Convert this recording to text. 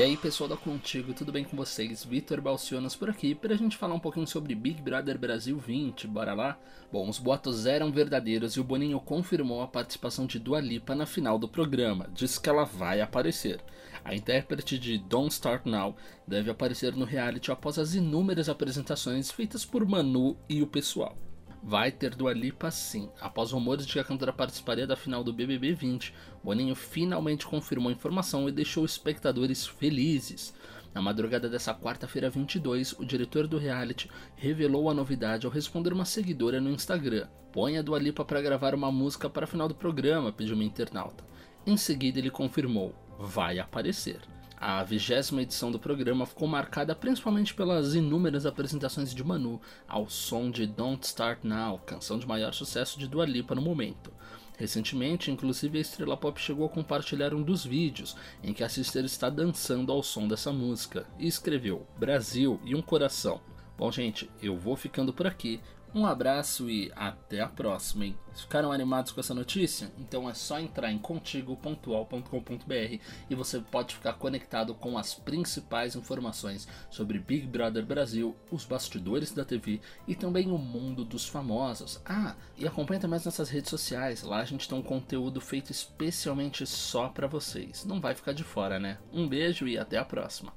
E aí pessoal da Contigo, tudo bem com vocês? Vitor Balcionas por aqui para a gente falar um pouquinho sobre Big Brother Brasil 20, bora lá? Bom, os boatos eram verdadeiros e o Boninho confirmou a participação de Dua Lipa na final do programa, diz que ela vai aparecer. A intérprete de Don't Start Now deve aparecer no reality após as inúmeras apresentações feitas por Manu e o pessoal. Vai ter Dua Lipa sim. Após rumores de que a cantora participaria da final do BBB 20, Boninho finalmente confirmou a informação e deixou espectadores felizes. Na madrugada dessa quarta-feira 22, o diretor do reality revelou a novidade ao responder uma seguidora no Instagram. Põe a Dua Lipa para gravar uma música para a final do programa, pediu uma internauta. Em seguida ele confirmou, vai aparecer. A vigésima edição do programa ficou marcada principalmente pelas inúmeras apresentações de Manu ao som de Don't Start Now, canção de maior sucesso de Dua Lipa no momento. Recentemente, inclusive, a estrela pop chegou a compartilhar um dos vídeos em que a sister está dançando ao som dessa música e escreveu Brasil e um coração. Bom, gente, eu vou ficando por aqui. Um abraço e até a próxima, hein? Ficaram animados com essa notícia? Então é só entrar em contigo.al.com.br e você pode ficar conectado com as principais informações sobre Big Brother Brasil, os bastidores da TV e também o mundo dos famosos. Ah, e acompanha também nessas redes sociais, lá a gente tem um conteúdo feito especialmente só para vocês. Não vai ficar de fora, né? Um beijo e até a próxima.